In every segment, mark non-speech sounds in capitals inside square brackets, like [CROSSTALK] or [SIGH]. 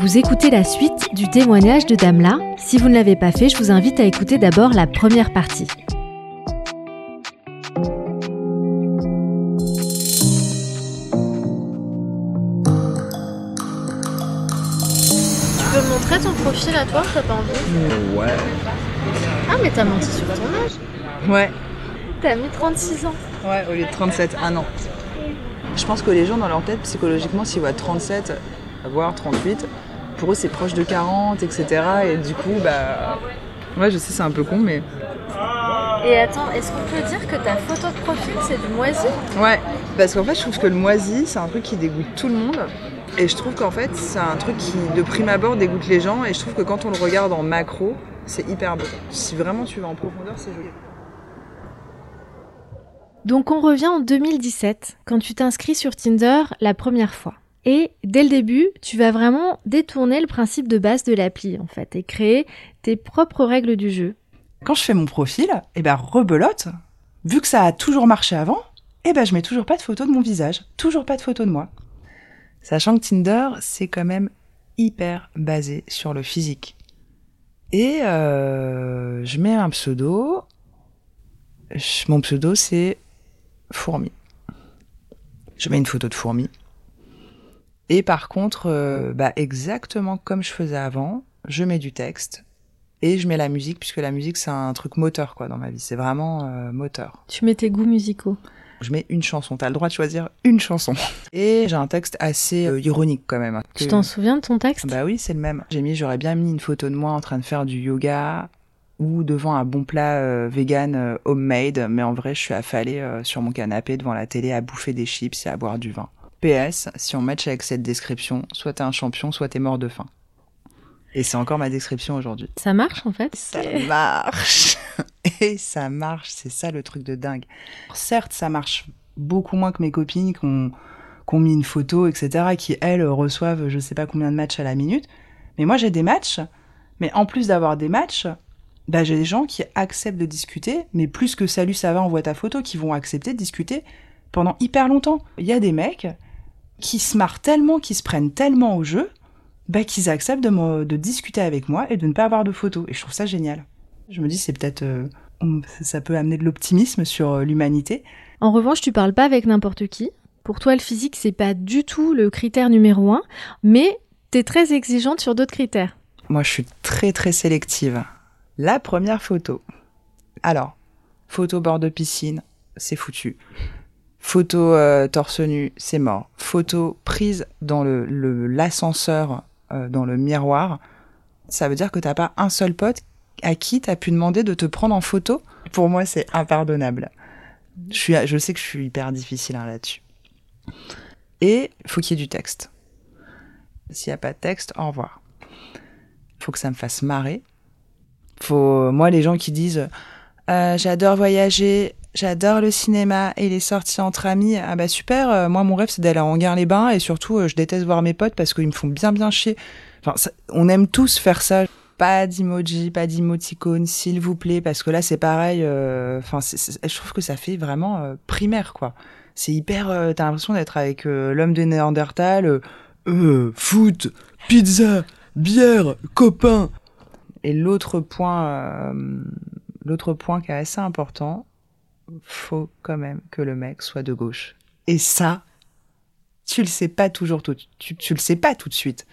Vous écoutez la suite du témoignage de Damla. Si vous ne l'avez pas fait, je vous invite à écouter d'abord la première partie. Tu peux me montrer ton profil à toi, t'as pas envie Ouais. Ah, mais t'as menti sur ton âge. Ouais. T'as mis 36 ans. Ouais, au lieu de 37, un an. Je pense que les gens, dans leur tête, psychologiquement, s'ils voient 37, voire 38, pour eux, c'est proche de 40, etc. Et du coup, bah. Ouais, je sais, c'est un peu con, mais. Et attends, est-ce qu'on peut dire que ta photo de profil, c'est du moisi? Ouais, parce qu'en fait, je trouve que le moisi, c'est un truc qui dégoûte tout le monde. Et je trouve qu'en fait, c'est un truc qui, de prime abord, dégoûte les gens. Et je trouve que quand on le regarde en macro, c'est hyper beau. Si vraiment tu vas en profondeur, c'est joli. Donc on revient en 2017, quand tu t'inscris sur Tinder la première fois. Et dès le début, tu vas vraiment détourner le principe de base de l'appli, en fait, et créer tes propres règles du jeu. Quand je fais mon profil, eh ben rebelote, vu que ça a toujours marché avant, eh ben je mets toujours pas de photo de mon visage, toujours pas de photo de moi. Sachant que Tinder, c'est quand même hyper basé sur le physique. Et euh, je mets un pseudo. Mon pseudo, c'est fourmi. Je mets une photo de fourmi. Et par contre, euh, bah, exactement comme je faisais avant, je mets du texte et je mets la musique, puisque la musique, c'est un truc moteur quoi dans ma vie. C'est vraiment euh, moteur. Tu mets tes goûts musicaux. Je mets une chanson. T'as le droit de choisir une chanson. [LAUGHS] Et j'ai un texte assez euh, ironique quand même. Tu t'en souviens de ton texte? Bah oui, c'est le même. J'ai mis, j'aurais bien mis une photo de moi en train de faire du yoga ou devant un bon plat euh, vegan euh, homemade, mais en vrai, je suis affalée sur mon canapé devant la télé à bouffer des chips et à boire du vin. PS, si on match avec cette description, soit t'es un champion, soit t'es mort de faim. Et c'est encore ma description aujourd'hui. Ça marche en fait Ça marche [LAUGHS] Et ça marche, c'est ça le truc de dingue. Certes, ça marche beaucoup moins que mes copines qui ont, qui ont mis une photo, etc., qui, elles, reçoivent je sais pas combien de matchs à la minute. Mais moi, j'ai des matchs, mais en plus d'avoir des matchs, bah, j'ai des gens qui acceptent de discuter, mais plus que salut, ça va, envoie ta photo, qui vont accepter de discuter pendant hyper longtemps. Il y a des mecs qui se marrent tellement, qui se prennent tellement au jeu, bah, qu'ils acceptent de, me- de discuter avec moi et de ne pas avoir de photos. Et je trouve ça génial. Je me dis, c'est peut-être. euh, ça peut amener de l'optimisme sur euh, l'humanité. En revanche, tu parles pas avec n'importe qui. Pour toi, le physique, c'est pas du tout le critère numéro un, mais t'es très exigeante sur d'autres critères. Moi, je suis très, très sélective. La première photo. Alors, photo bord de piscine, c'est foutu. Photo euh, torse nu, c'est mort. Photo prise dans le l'ascenseur, euh, dans le miroir, ça veut dire que t'as pas un seul pote à qui t'as pu demander de te prendre en photo? Pour moi, c'est impardonnable. Je, suis, je sais que je suis hyper difficile hein, là-dessus. Et faut qu'il y ait du texte. S'il n'y a pas de texte, au revoir. Faut que ça me fasse marrer. Faut, moi, les gens qui disent euh, j'adore voyager, j'adore le cinéma et les sorties entre amis, ah bah super. euh, moi, mon rêve, c'est d'aller en Anguin-les-Bains et surtout, euh, je déteste voir mes potes parce qu'ils me font bien, bien chier. Enfin, ça- on aime tous faire ça. Pas d'emoji, pas d'emoticône, s'il vous plaît, parce que là, c'est pareil. euh, Enfin, c'est- je trouve que ça fait vraiment euh, primaire, quoi. C'est hyper. euh, T'as l'impression d'être avec euh, l'homme de Néandertal. euh, euh, foot, pizza, bière, copain. Et l'autre point, euh, l'autre point qui est assez important, faut quand même que le mec soit de gauche. Et ça, tu le sais pas toujours tout, tu, tu le sais pas tout de suite.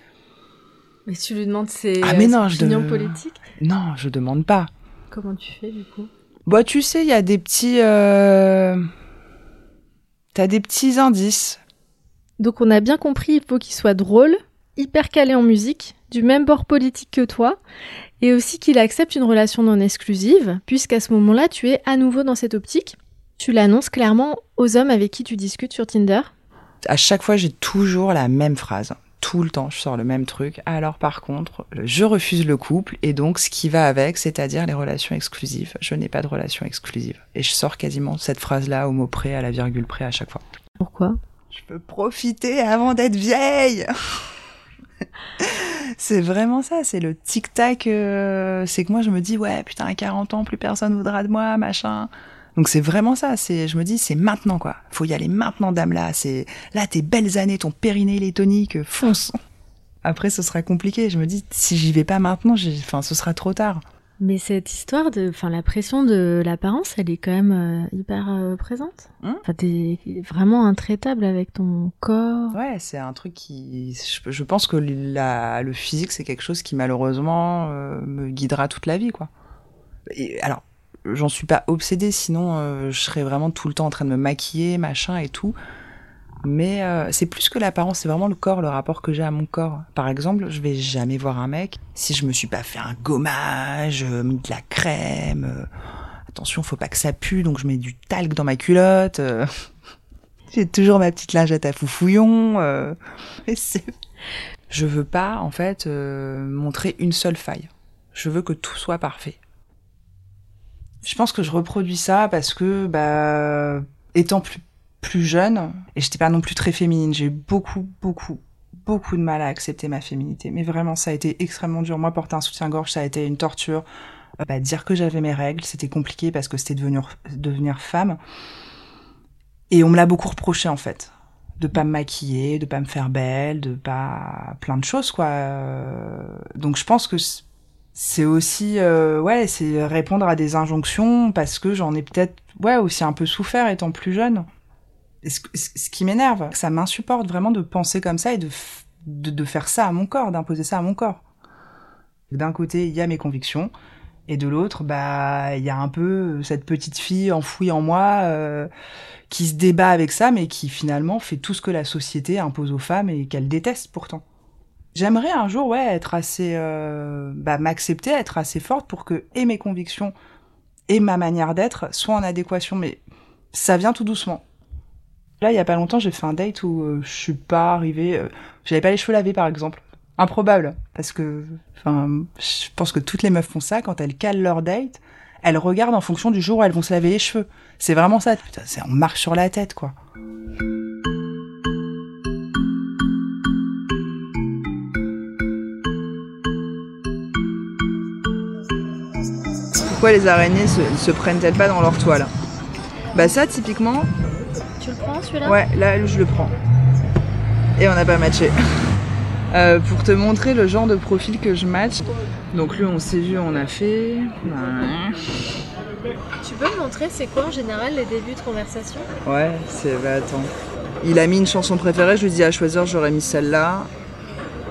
Mais tu lui demandes ses, Ah, mais non, je opinions de- politiques Non, je demande pas. Comment tu fais du coup? Bah, tu sais, il y a des petits, euh... t'as des petits indices. Donc on a bien compris, il faut qu'il soit drôle hyper calé en musique, du même bord politique que toi, et aussi qu'il accepte une relation non exclusive, puisqu'à ce moment-là, tu es à nouveau dans cette optique. Tu l'annonces clairement aux hommes avec qui tu discutes sur Tinder. À chaque fois, j'ai toujours la même phrase. Tout le temps, je sors le même truc. Alors par contre, je refuse le couple et donc ce qui va avec, c'est-à-dire les relations exclusives. Je n'ai pas de relation exclusive. Et je sors quasiment cette phrase-là au mot près, à la virgule près à chaque fois. Pourquoi? Je peux profiter avant d'être vieille [LAUGHS] [LAUGHS] c'est vraiment ça, c'est le tic-tac. euh, c'est que moi, je me dis, ouais, putain, à 40 ans, plus personne voudra de moi, machin. Donc c'est vraiment ça. C'est, je me dis, c'est maintenant quoi. Faut y aller maintenant, dame là. C'est là, tes belles années, ton périnée il est tonique, fonce. Après, ce sera compliqué. Je me dis, si j'y vais pas maintenant, enfin, ce sera trop tard. Mais cette histoire de, enfin, la pression de l'apparence, elle est quand même euh, hyper euh, présente. Enfin, t'es vraiment intraitable avec ton corps. Ouais, c'est un truc qui. Je, je pense que la, le physique, c'est quelque chose qui malheureusement euh, me guidera toute la vie, quoi. Et, alors, j'en suis pas obsédée, sinon je serais vraiment tout le temps en train de me maquiller, machin et tout. Mais euh, c'est plus que l'apparence, c'est vraiment le corps, le rapport que j'ai à mon corps. Par exemple, je vais jamais voir un mec si je me suis pas fait un gommage, euh, mis de la crème. euh, attention, faut pas que ça pue, donc je mets du talc dans ma culotte. euh. [LAUGHS] J'ai toujours ma petite lingette à foufouillon. [LAUGHS] Je veux pas, en fait, montrer une seule faille. Je veux que tout soit parfait. Je pense que je reproduis ça parce que, bah, étant plus, plus jeune, et j'étais pas non plus très féminine, j'ai eu beaucoup, beaucoup, beaucoup de mal à accepter ma féminité. Mais vraiment, ça a été extrêmement dur. Moi, porter un soutien-gorge, ça a été une torture. Euh, bah, dire que j'avais mes règles, c'était compliqué parce que c'était devenir, devenir femme. Et on me l'a beaucoup reproché en fait, de pas me maquiller, de pas me faire belle, de pas plein de choses quoi. Euh, Donc je pense que c'est aussi euh, ouais, c'est répondre à des injonctions parce que j'en ai peut-être ouais aussi un peu souffert étant plus jeune. Ce, qui m'énerve, ça m'insupporte vraiment de penser comme ça et de, de faire ça à mon corps, d'imposer ça à mon corps. D'un côté, il y a mes convictions, et de l'autre, bah, il y a un peu cette petite fille enfouie en moi euh, qui se débat avec ça, mais qui finalement fait tout ce que la société impose aux femmes et qu'elle déteste pourtant. J'aimerais un jour, ouais, être assez, euh, bah, m'accepter, être assez forte pour que et mes convictions et ma manière d'être soient en adéquation, mais ça vient tout doucement. Là, il y a pas longtemps, j'ai fait un date où euh, je suis pas arrivée, euh, j'avais pas les cheveux lavés par exemple. Improbable, parce que, je pense que toutes les meufs font ça quand elles calent leur date, elles regardent en fonction du jour où elles vont se laver les cheveux. C'est vraiment ça. Putain, on marche sur la tête, quoi. Pourquoi les araignées se, se prennent-elles pas dans leur toile? Bah ça, typiquement, Tu le prends celui-là Ouais, là, je le prends. Et on n'a pas matché. Euh, pour te montrer le genre de profil que je match. Donc lui, on s'est vu, on a fait. Tu peux me montrer c'est quoi en général les débuts de conversation? Ouais, c'est. Bah attends. Il a mis une chanson préférée, je lui dis à choisir, j'aurais mis celle-là.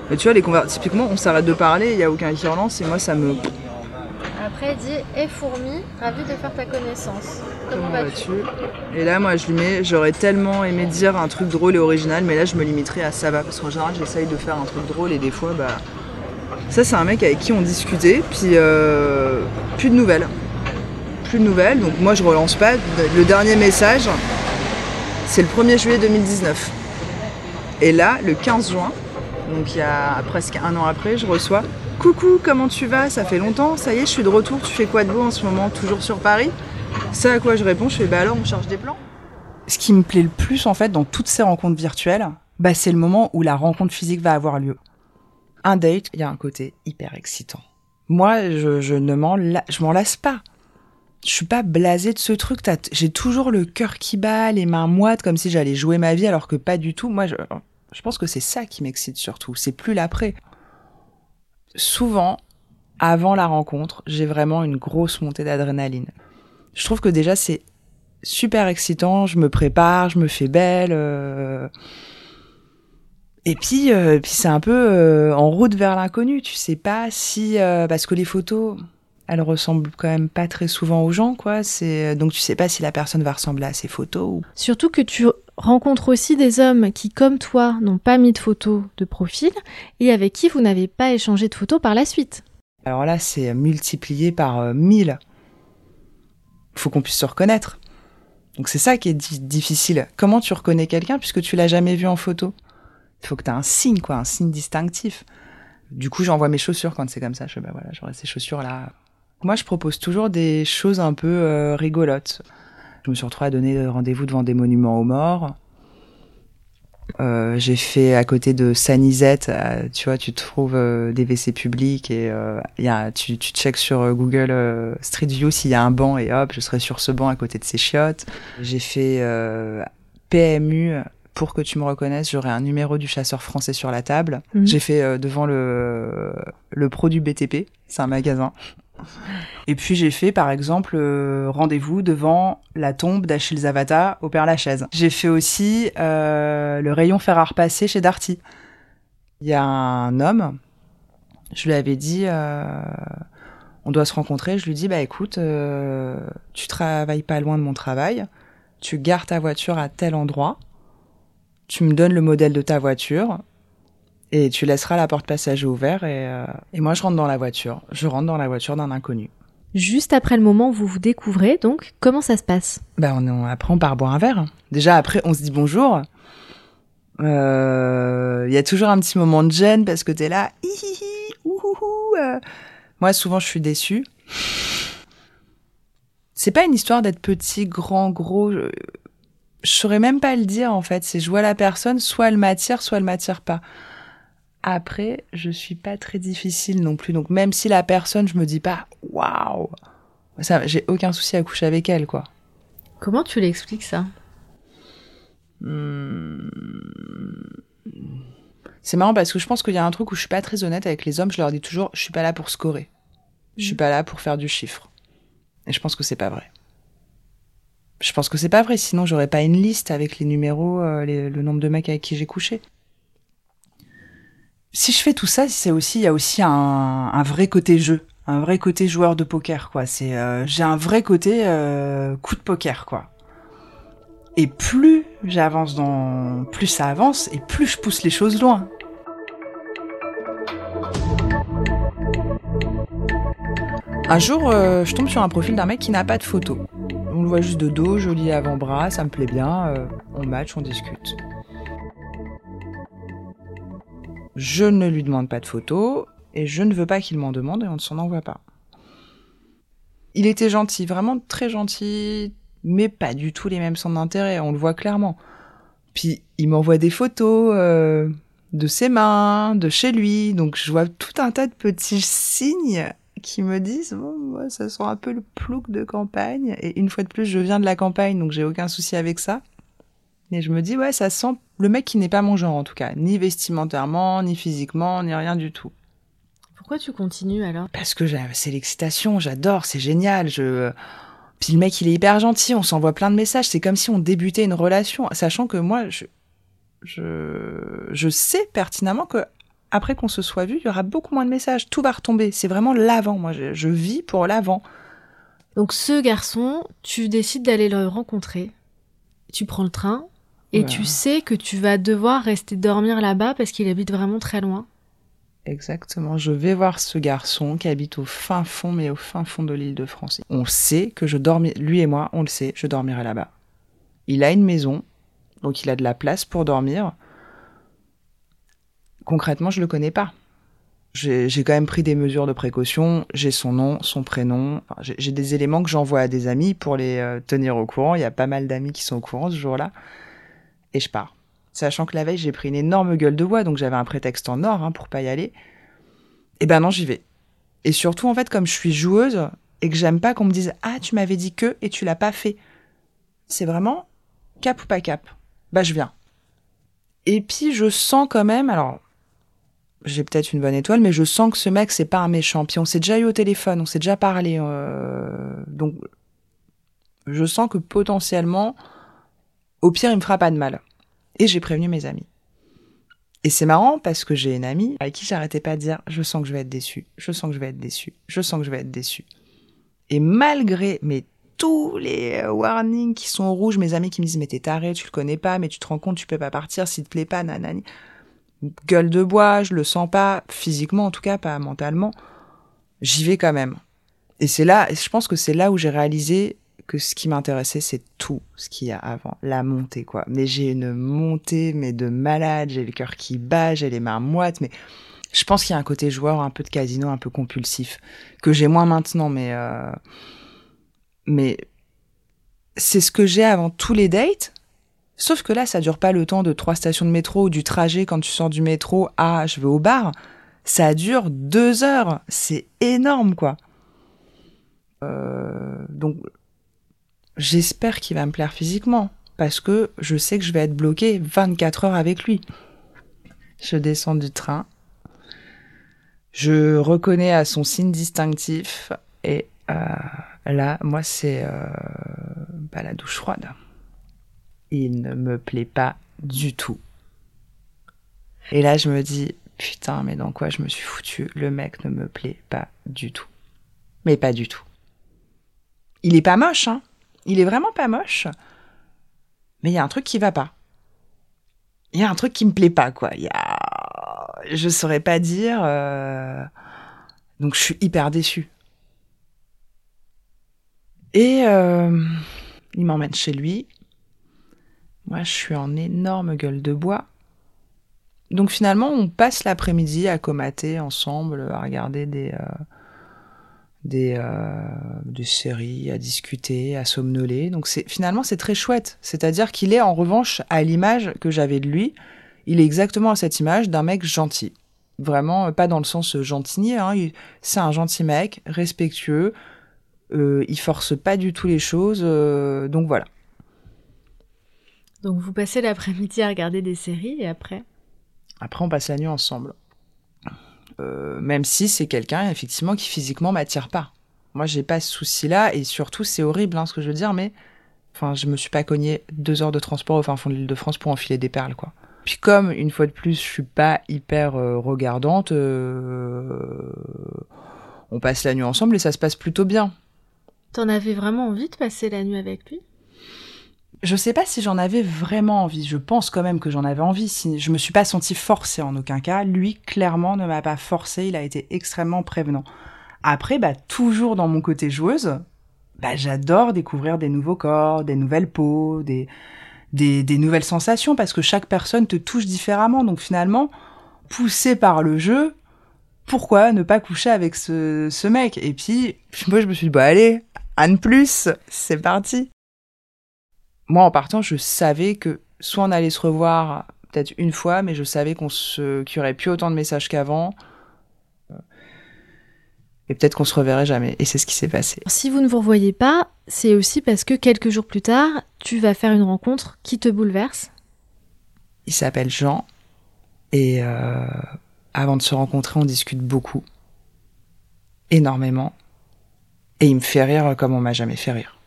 Mais tu vois, les conver... typiquement, on s'arrête de parler, il n'y a aucun qui relance, et moi, ça me. Après il dit Hé fourmi, ravi de faire ta connaissance. Comment vas-tu Et là, moi, je lui mets, j'aurais tellement aimé dire un truc drôle et original, mais là, je me limiterai à ça va, parce qu'en général, j'essaye de faire un truc drôle et des fois, bah. Ça, c'est un mec avec qui on discutait, puis euh, plus de nouvelles. Plus de nouvelles, donc moi, je relance pas. Le dernier message, c'est le 1er juillet 2019. Et là, le 15 juin, donc il y a presque un an après, je reçois Coucou, comment tu vas? Ça fait longtemps, ça y est, je suis de retour. Tu fais quoi de beau en ce moment? Toujours sur Paris? Ça à quoi je réponds, je fais bah alors on charge des plans. Ce qui me plaît le plus en fait dans toutes ces rencontres virtuelles, bah c'est le moment où la rencontre physique va avoir lieu. Un date, il y a un côté hyper excitant. Moi, je, ne m'en lasse pas. Je suis pas blasée de ce truc. J'ai toujours le cœur qui bat, les mains moites, comme si j'allais jouer ma vie, alors que pas du tout. Moi, je, je pense que c'est ça qui m'excite surtout. C'est plus l'après. Souvent, avant la rencontre, j'ai vraiment une grosse montée d'adrénaline. Je trouve que déjà c'est super excitant, je me prépare, je me fais belle. euh, Et puis, euh, puis c'est un peu euh, en route vers l'inconnu. Tu sais pas si, euh, parce que les photos, elle ressemble quand même pas très souvent aux gens, quoi. C'est donc tu sais pas si la personne va ressembler à ses photos. Ou... Surtout que tu rencontres aussi des hommes qui, comme toi, n'ont pas mis de photos de profil et avec qui vous n'avez pas échangé de photos par la suite. Alors là, c'est multiplié par euh, mille. Il faut qu'on puisse se reconnaître. Donc c'est ça qui est difficile. Comment tu reconnais quelqu'un puisque tu l'as jamais vu en photo? Il faut que tu aies un signe, quoi, un signe distinctif. Du coup, j'envoie mes chaussures quand c'est comme ça. Je fais, bah voilà, j'aurai ces chaussures là. Moi, je propose toujours des choses un peu euh, rigolotes. Je me suis retrouvée à donner rendez-vous devant des monuments aux morts. Euh, j'ai fait à côté de Sanizette, euh, tu vois, tu trouves euh, des WC publics et y a, tu, tu checks sur Google Street View s'il y a un banc et hop, je serai sur ce banc à côté de ces chiottes. J'ai fait PMU pour que tu me reconnaisses, j'aurai un numéro du chasseur français sur la table. Mhm. J'ai fait devant le, le Pro du BTP, c'est un magasin. Et puis j'ai fait par exemple euh, rendez-vous devant la tombe d'Achille Zavata au Père-Lachaise. J'ai fait aussi euh, le rayon fer à chez Darty. Il y a un homme, je lui avais dit euh, on doit se rencontrer, je lui dis bah écoute, tu travailles pas loin de mon travail, tu gares ta voiture à tel endroit, tu me donnes le modèle de ta voiture, et tu laisseras la porte passager ouverte et, euh, et moi je rentre dans la voiture. Je rentre dans la voiture d'un inconnu. Juste après le moment où vous vous découvrez, donc comment ça se passe? Ben on, après on part boire un verre. Déjà après on se dit bonjour. Euh, il y a toujours un petit moment de gêne parce que t'es là, hihihi, ouhouhou. Euh. Moi souvent je suis déçue. C'est pas une histoire d'être petit, grand, gros. Je... je saurais même pas le dire en fait. C'est je vois la personne, soit elle m'attire, soit elle m'attire pas. Après, je suis pas très difficile non plus. Donc même si la personne, je me dis pas waouh, ça, j'ai aucun souci à coucher avec elle, quoi. Comment tu l'expliques ça? Hmm. C'est marrant parce que je pense qu'il y a un truc où je suis pas très honnête avec les hommes. Je leur dis toujours, je suis pas là pour scorer. Je suis mm. pas là pour faire du chiffre. Et je pense que c'est pas vrai. Je pense que c'est pas vrai, sinon j'aurais pas une liste avec les numéros, euh, le nombre de mecs avec qui j'ai couché si je fais tout ça, c'est aussi il y a aussi un, vrai côté jeu, un vrai côté joueur de poker quoi. C'est euh, j'ai un vrai côté euh, coup de poker quoi. Et plus j'avance dans, plus ça avance et plus je pousse les choses loin. Un jour, euh, je tombe sur un profil d'un mec qui n'a pas de photo. On le voit juste de dos, joli avant-bras, ça me plaît bien. on match, on discute. Je ne lui demande pas de photos et je ne veux pas qu'il m'en demande et on ne s'en envoie pas. Il était gentil, vraiment très gentil, mais pas du tout les mêmes centres d'intérêt, on le voit clairement. Puis il m'envoie des photos euh, de ses mains, de chez lui, donc je vois tout un tas de petits signes qui me disent bon, ça sent un peu le plouc de campagne. Et une fois de plus, je viens de la campagne, donc j'ai aucun souci avec ça. Et je me dis, ouais, ça sent le mec qui n'est pas mon genre en tout cas, ni vestimentairement, ni physiquement, ni rien du tout. Pourquoi tu continues alors? Parce que c'est l'excitation, j'adore, c'est génial. Je... Puis le mec, il est hyper gentil, on s'envoie plein de messages. C'est comme si on débutait une relation, sachant que moi, je, je, je sais pertinemment que après qu'on se soit vu, il y aura beaucoup moins de messages. Tout va retomber. C'est vraiment l'avant. Moi, je, je vis pour l'avant. Donc ce garçon, tu décides d'aller le rencontrer. Tu prends le train, et tu sais que tu vas devoir rester dormir là-bas parce qu'il habite vraiment très loin. Exactement. Je vais voir ce garçon qui habite au fin fond, mais au fin fond de l'île de France. On sait que je dormirai, lui et moi, on le sait, je dormirai là-bas. Il a une maison, donc il a de la place pour dormir. Concrètement, je le connais pas. J'ai quand même pris des mesures de précaution. J'ai son nom, son prénom. j'ai des éléments que j'envoie à des amis pour les euh, tenir au courant. Il y a pas mal d'amis qui sont au courant ce jour-là je pars. Sachant que la veille, j'ai pris une énorme gueule de bois, donc j'avais un prétexte en or hein, pour pas y aller. Et ben non, j'y vais. Et surtout, en fait, comme je suis joueuse et que j'aime pas qu'on me dise Ah, tu m'avais dit que et tu l'as pas fait. C'est vraiment cap ou pas cap. Bah, je viens. Et puis, je sens quand même, alors, j'ai peut-être une bonne étoile, mais je sens que ce mec, c'est pas un méchant. Puis on s'est déjà eu au téléphone, on s'est déjà parlé. Euh, donc, je sens que potentiellement, au pire, il me fera pas de mal. Et j'ai prévenu mes amis. Et c'est marrant parce que j'ai une amie avec qui j'arrêtais pas de dire je sens que je vais être déçue, je sens que je vais être déçue, je sens que je vais être déçue. Et malgré mais tous les warnings qui sont rouges, mes amis qui me disent mais t'es taré, tu le connais pas, mais tu te rends compte, tu peux pas partir s'il te plaît pas, nanani. Gueule de bois, je le sens pas, physiquement en tout cas, pas mentalement. J'y vais quand même. Et c'est là, je pense que c'est là où j'ai réalisé que ce qui m'intéressait, c'est tout ce qu'il y a avant, la montée, quoi. Mais j'ai une montée, mais de malade, j'ai le cœur qui bat, j'ai les mains moites, mais je pense qu'il y a un côté joueur, un peu de casino, un peu compulsif, que j'ai moins maintenant, mais euh, mais c'est ce que j'ai avant tous les dates. Sauf que là, ça dure pas le temps de trois stations de métro ou du trajet quand tu sors du métro à je vais au bar. Ça dure deux heures. C'est énorme, quoi. Euh, donc, j'espère qu'il va me plaire physiquement parce que je sais que je vais être bloquée 24 heures avec lui. Je descends du train. Je reconnais à son signe distinctif et euh, là, moi, c'est euh, la douche froide. Il ne me plaît pas du tout. Et là, je me dis, putain, mais dans quoi je me suis foutu Le mec ne me plaît pas du tout. Mais pas du tout. Il est pas moche, hein il est vraiment pas moche. Mais il y a un truc qui va pas. Il y a un truc qui me plaît pas, quoi. Y a... Je saurais pas dire. Euh, donc je suis hyper déçue. Et euh, il m'emmène chez lui. Moi, je suis en énorme gueule de bois. Donc finalement, on passe l'après-midi à comater ensemble, à regarder des, euh, des, euh, des séries, à discuter, à somnoler. Donc c'est finalement c'est très chouette. C'est-à-dire qu'il est en revanche à l'image que j'avais de lui. Il est exactement à cette image d'un mec gentil. Vraiment pas dans le sens gentil. Hein. C'est un gentil mec, respectueux. Euh, il force pas du tout les choses. Euh, donc voilà. Donc vous passez l'après-midi à regarder des séries et après? Après on passe la nuit ensemble. Euh, même si c'est quelqu'un effectivement qui physiquement m'attire pas. Moi, j'ai pas ce souci-là et surtout, c'est horrible hein, ce que je veux dire, mais enfin, je me suis pas cogné deux heures de transport au fin fond de l'île de France pour enfiler des perles, quoi. Puis comme une fois de plus, je suis pas hyper euh, regardante, euh, on passe la nuit ensemble et ça se passe plutôt bien. T'en avais vraiment envie de passer la nuit avec lui? Je sais pas si j'en avais vraiment envie. Je pense quand même que j'en avais envie. Je me suis pas sentie forcée en aucun cas. Lui, clairement, ne m'a pas forcée. Il a été extrêmement prévenant. Après, bah, toujours dans mon côté joueuse, bah, j'adore découvrir des nouveaux corps, des nouvelles peaux, des, des, nouvelles sensations parce que chaque personne te touche différemment. Donc finalement, poussé par le jeu, pourquoi ne pas coucher avec ce, ce mec? Et puis, je me suis dit, bah, allez, Anne plus, c'est parti moi, en partant, je savais que soit on allait se revoir peut-être une fois, mais je savais qu'on se, qu'il n'y aurait plus autant de messages qu'avant. Et peut-être qu'on se reverrait jamais. Et c'est ce qui s'est passé. Si vous ne vous revoyez pas, c'est aussi parce que quelques jours plus tard, tu vas faire une rencontre qui te bouleverse. Il s'appelle Jean. Et euh, avant de se rencontrer, on discute beaucoup. Énormément. Et il me fait rire comme on m'a jamais fait rire.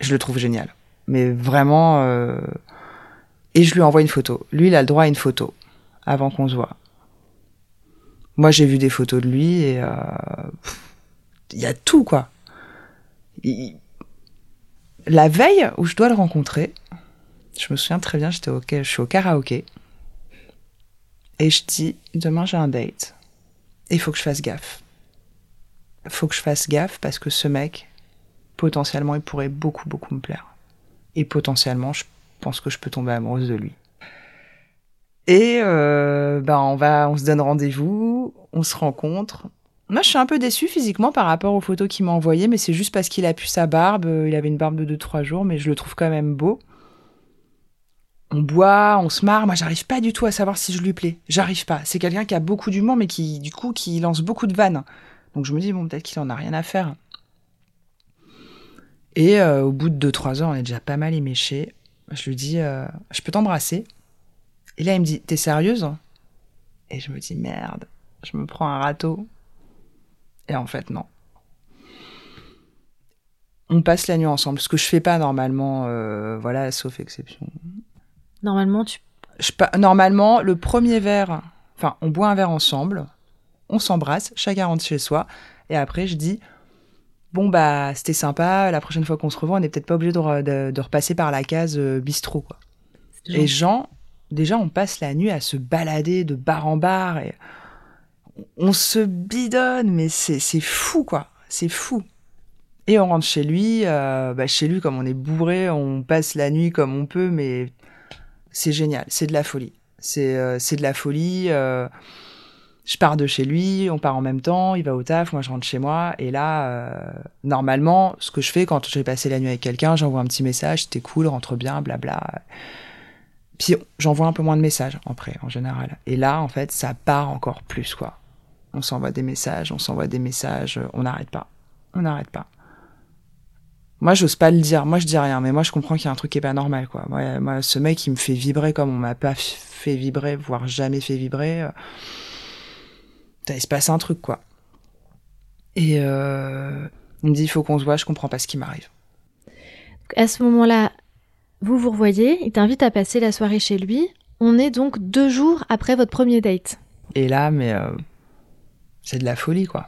Je le trouve génial mais vraiment. Euh, et je lui envoie une photo. Lui, il a le droit à une photo avant qu'on se voit. Moi, j'ai vu des photos de lui et euh, il y a tout quoi. La veille où je dois le rencontrer, je me souviens très bien, j'étais au... je suis au karaoké et je dis demain j'ai un date et il faut que je fasse gaffe. Il faut que je fasse gaffe parce que ce mec, potentiellement, il pourrait beaucoup beaucoup me plaire et potentiellement, je pense que je peux tomber amoureuse de lui. Et euh, ben on va, on se donne rendez-vous, on se rencontre. Moi, je suis un peu déçue physiquement par rapport aux photos qu'il m'a envoyées, mais c'est juste parce qu'il a pu sa barbe. Il avait une barbe de 2-3 jours, mais je le trouve quand même beau. On boit, on se marre. Moi, j'arrive pas du tout à savoir si je lui plais. J'arrive pas. C'est quelqu'un qui a beaucoup d'humour, mais qui, du coup, qui lance beaucoup de vannes. Donc je me dis, bon, peut-être qu'il en a rien à faire. Et euh, au bout de 2-3 heures, on est déjà pas mal éméché. Je lui dis, euh, je peux t'embrasser? Et là, il me dit, t'es sérieuse Et je me dis, merde, je me prends un râteau. Et en fait, non. On passe la nuit ensemble, ce que je fais pas normalement, euh, voilà, sauf exception. Normalement, tu je, pa- normalement, le premier verre, enfin, on boit un verre ensemble, on s'embrasse, chacun rentre chez soi, et après, je dis, bon, bah, c'était sympa, la prochaine fois qu'on se revoit, on n'est peut-être pas obligé de, de- de repasser par la case euh, bistrot, quoi. Et Jean, déjà, on passe la nuit à se balader de bar en bar, et on se bidonne, mais c'est c'est fou, quoi. C'est fou. Et on rentre chez lui, euh, bah, chez lui, comme on est bourré, on passe la nuit comme on peut, mais c'est génial, c'est de la folie. C'est euh, c'est de la folie. Je pars de chez lui, on part en même temps, il va au taf, moi je rentre chez moi. Et là, euh, normalement, ce que je fais quand j'ai passé la nuit avec quelqu'un, j'envoie un petit message, c'était cool, rentre bien, blabla. Puis j'envoie un peu moins de messages après, en général. Et là, en fait, ça part encore plus, quoi. On s'envoie des messages, on s'envoie des messages, on n'arrête pas. On n'arrête pas. Moi, j'ose pas le dire. Moi, je dis rien, mais moi, je comprends qu'il y a un truc qui est pas normal, quoi. Moi, ce mec, il me fait vibrer comme on m'a pas fait vibrer, voire jamais fait vibrer. Putain, Il se passe un truc, quoi. Et euh, il me dit, il faut qu'on se voit, je comprends pas ce qui m'arrive. À ce moment-là, vous vous revoyez, il t'invite à passer la soirée chez lui. On est donc deux jours après votre premier date. Et là, mais euh, c'est de la folie, quoi.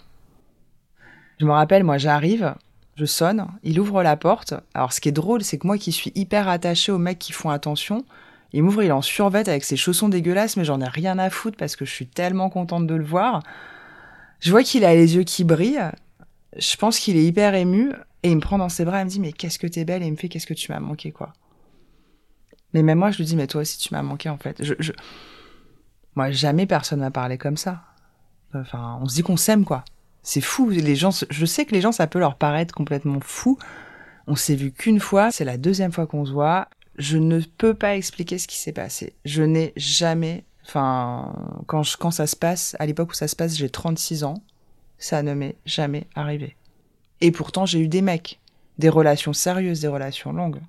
Je me rappelle, moi, j'arrive, je sonne, il ouvre la porte. Alors, ce qui est drôle, c'est que moi qui suis hyper attachée aux mecs qui font attention, il m'ouvre, il est en survêt avec ses chaussons dégueulasses, mais j'en ai rien à foutre parce que je suis tellement contente de le voir. Je vois qu'il a les yeux qui brillent. Je pense qu'il est hyper ému. Et il me prend dans ses bras et me dit, mais qu'est-ce que t'es belle? Et il me fait, qu'est-ce que tu m'as manqué, quoi. Mais même moi, je lui dis, mais toi aussi, tu m'as manqué, en fait. Moi, jamais personne m'a parlé comme ça. Enfin, on se dit qu'on s'aime, quoi. C'est fou. Les gens, je sais que les gens, ça peut leur paraître complètement fou. On s'est vu qu'une fois. C'est la deuxième fois qu'on se voit. Je ne peux pas expliquer ce qui s'est passé. Je n'ai jamais, enfin, quand, quand ça se passe, à l'époque où ça se passe, j'ai 36 ans. Ça ne m'est jamais arrivé. Et pourtant, j'ai eu des mecs. Des relations sérieuses, des relations longues.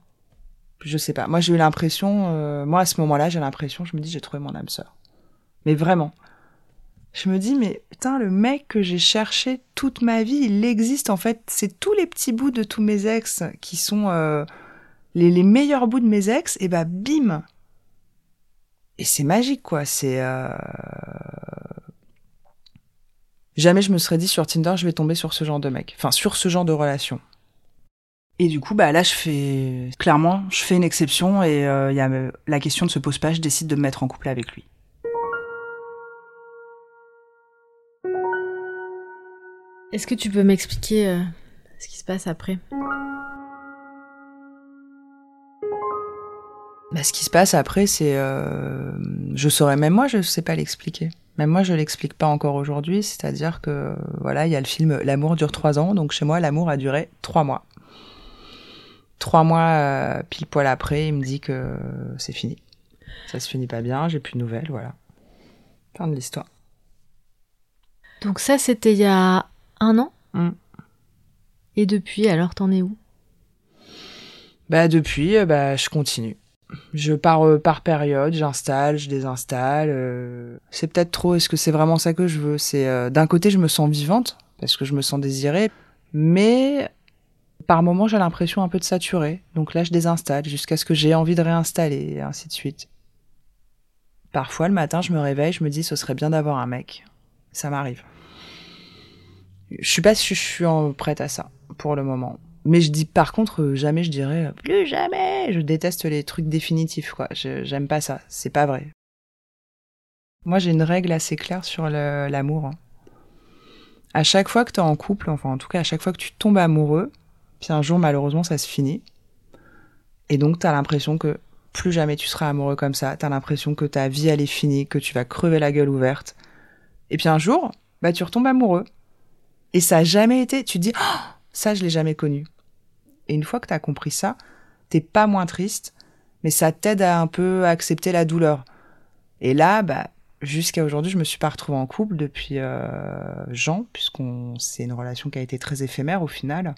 Je sais pas. Moi, j'ai eu l'impression, euh, moi, à ce moment-là, j'ai l'impression, je me dis, j'ai trouvé mon âme sœur. Mais vraiment. Je me dis, mais putain, le mec que j'ai cherché toute ma vie, il existe en fait. C'est tous les petits bouts de tous mes ex qui sont euh, les, meilleurs bouts de mes ex, et bah bim Et c'est magique, quoi. C'est. euh, Jamais je me serais dit sur Tinder, je vais tomber sur ce genre de mec. Enfin, sur ce genre de relation. Et du coup, bah là, je fais. Clairement, je fais une exception et euh, la question ne se pose pas, je décide de me mettre en couple avec lui. Est-ce que tu peux m'expliquer euh, ce qui se passe après? Bah, ce qui se passe après, c'est. euh, je saurais, même moi, je sais pas l'expliquer. Même moi, je l'explique pas encore aujourd'hui. C'est-à-dire que, voilà, il y a le film L'amour dure trois ans. Donc, chez moi, l'amour a duré trois mois. Trois mois, euh, pile poil après, il me dit que c'est fini. Ça se finit pas bien, j'ai plus de nouvelles, voilà. Fin de l'histoire. Donc ça, c'était il y a un an Mm. Et depuis, alors t'en es où? Bah, depuis, euh, bah, je continue. Je pars euh, par période, j'installe, je désinstalle. euh, C'est peut-être trop. Est-ce que c'est vraiment ça que je veux? C'est euh, d'un côté, je me sens vivante parce que je me sens désirée, mais par moments, j'ai l'impression un peu de saturer. Donc là, je désinstalle jusqu'à ce que j'ai envie de réinstaller, et ainsi de suite. Parfois, le matin, je me réveille, je me dis, ce serait bien d'avoir un mec. Ça m'arrive. Je suis pas je suis en- prête à ça pour le moment. Mais je dis par contre euh, jamais je dirais euh, plus jamais. Je déteste les trucs définitifs quoi. J'aime pas ça. C'est pas vrai. Moi j'ai une règle assez claire sur l'amour. hein. À chaque fois que tu es en couple, enfin en tout cas à chaque fois que tu tombes amoureux, puis un jour malheureusement ça se finit. Et donc t'as l'impression que plus jamais tu seras amoureux comme ça. T'as l'impression que ta vie elle est finie, que tu vas crever la gueule ouverte. Et puis un jour, bah tu retombes amoureux. Et ça a jamais été. Tu te dis, Oh, ça je l'ai jamais connu. Et une fois que t'as compris ça, t'es pas moins triste, mais ça t'aide à un peu accepter la douleur. Et là, bah, jusqu'à aujourd'hui, je me suis pas retrouvée en couple depuis euh, Jean, puisqu'on c'est une relation qui a été très éphémère au final.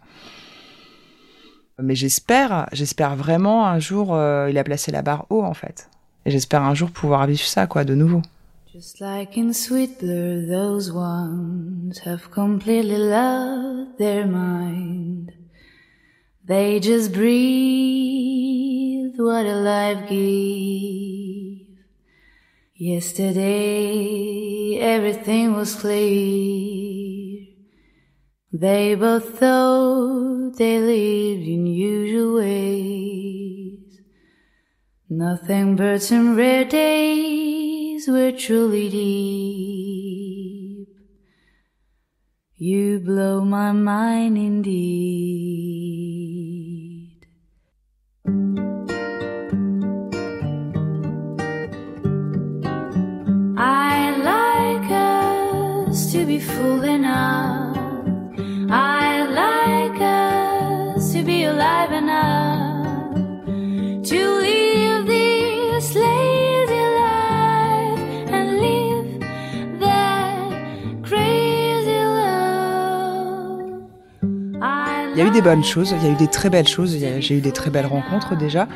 Mais j'espère, j'espère vraiment un jour, euh, il a placé la barre haut en fait. Et j'espère un jour pouvoir vivre ça, quoi, de nouveau. Just like in those ones have completely lost their mind. They just breathe what a life gives. Yesterday everything was clear. They both thought they lived in usual ways. Nothing but some rare days were truly deep. You blow my mind indeed. Il y a eu des bonnes choses, il y a eu des très belles choses, j'ai eu des très belles rencontres déjà,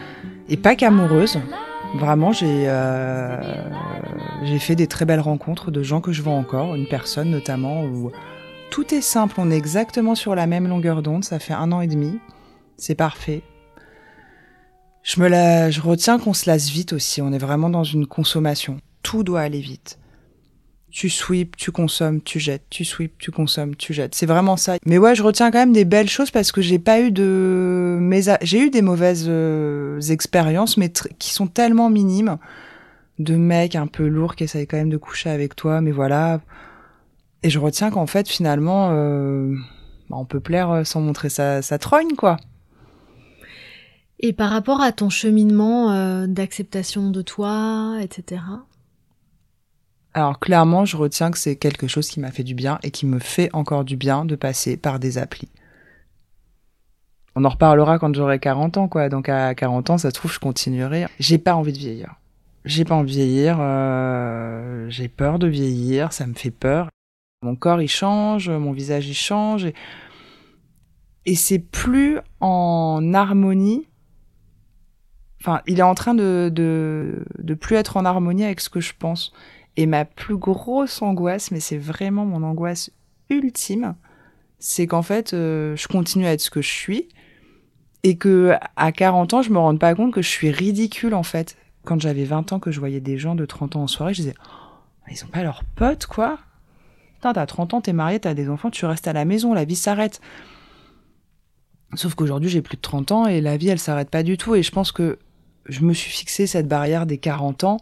et pas qu'amoureuses. Vraiment, j'ai euh, j'ai fait des très belles rencontres de gens que je vois encore, une personne notamment où tout est simple, on est exactement sur la même longueur d'onde, ça fait un an et demi, c'est parfait. Je me la, je retiens qu'on se lasse vite aussi, on est vraiment dans une consommation, tout doit aller vite. Tu sweeps, tu consommes, tu jettes, tu sweeps, tu consommes, tu jettes. C'est vraiment ça. Mais ouais, je retiens quand même des belles choses parce que j'ai pas eu de mésa- j'ai eu des mauvaises euh, expériences mais qui sont tellement minimes de mecs un peu lourds qui essayent quand même de coucher avec toi mais voilà. Et je retiens qu'en fait finalement euh, bah, on peut plaire euh, sans montrer sa, sa trogne quoi. Et par rapport à ton cheminement euh, d'acceptation de toi, etc. Alors clairement, je retiens que c'est quelque chose qui m'a fait du bien et qui me fait encore du bien de passer par des applis. On en reparlera quand j'aurai 40 ans, quoi. Donc à 40 ans, ça se trouve, je continuerai. J'ai pas envie de vieillir. J'ai pas envie de vieillir. euh, J'ai peur de vieillir. Ça me fait peur. Mon corps, il change. Mon visage, il change. Et, c'est plus en harmonie. Enfin, il est en train de, de, de plus être en harmonie avec ce que je pense. Et ma plus grosse angoisse, mais c'est vraiment mon angoisse ultime, c'est qu'en fait, euh, je continue à être ce que je suis et que à 40 ans, je me rende pas compte que je suis ridicule en fait. Quand j'avais 20 ans, que je voyais des gens de 30 ans en soirée, je disais, Oh, ils ont pas leurs potes quoi? T'as 30 ans, t'es marié, t'as des enfants, tu restes à la maison, la vie s'arrête. Sauf qu'aujourd'hui, j'ai plus de 30 ans et la vie, elle s'arrête pas du tout. Et je pense que je me suis fixé cette barrière des 40 ans.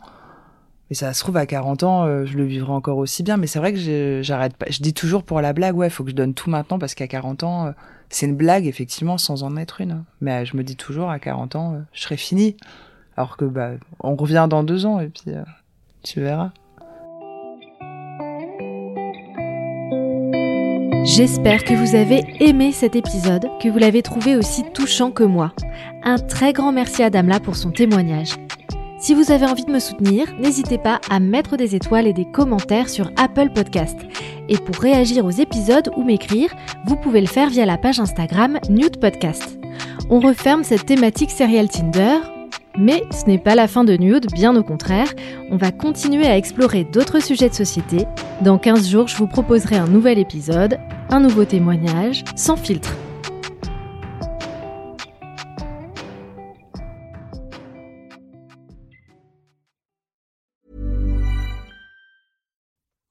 Mais ça se trouve, à 40 ans, euh, je le vivrai encore aussi bien. Mais c'est vrai que j'arrête pas. Je dis toujours pour la blague, ouais, faut que je donne tout maintenant parce qu'à 40 ans, euh, c'est une blague, effectivement, sans en être une. Mais euh, je me dis toujours, à 40 ans, je serai fini. Alors que, bah, on revient dans deux ans et puis euh, tu verras. J'espère que vous avez aimé cet épisode, que vous l'avez trouvé aussi touchant que moi. Un très grand merci à Damla pour son témoignage. Si vous avez envie de me soutenir, n'hésitez pas à mettre des étoiles et des commentaires sur Apple Podcast. Et pour réagir aux épisodes ou m'écrire, vous pouvez le faire via la page Instagram Nude Podcast. On referme cette thématique serial Tinder, mais ce n'est pas la fin de Nude, bien au contraire. On va continuer à explorer d'autres sujets de société. Dans 15 jours, je vous proposerai un nouvel épisode, un nouveau témoignage, sans filtre.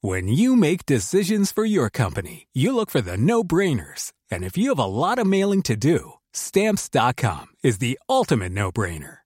When you make decisions for your company, you look for the no brainers. And if you have a lot of mailing to do, stamps.com is the ultimate no brainer.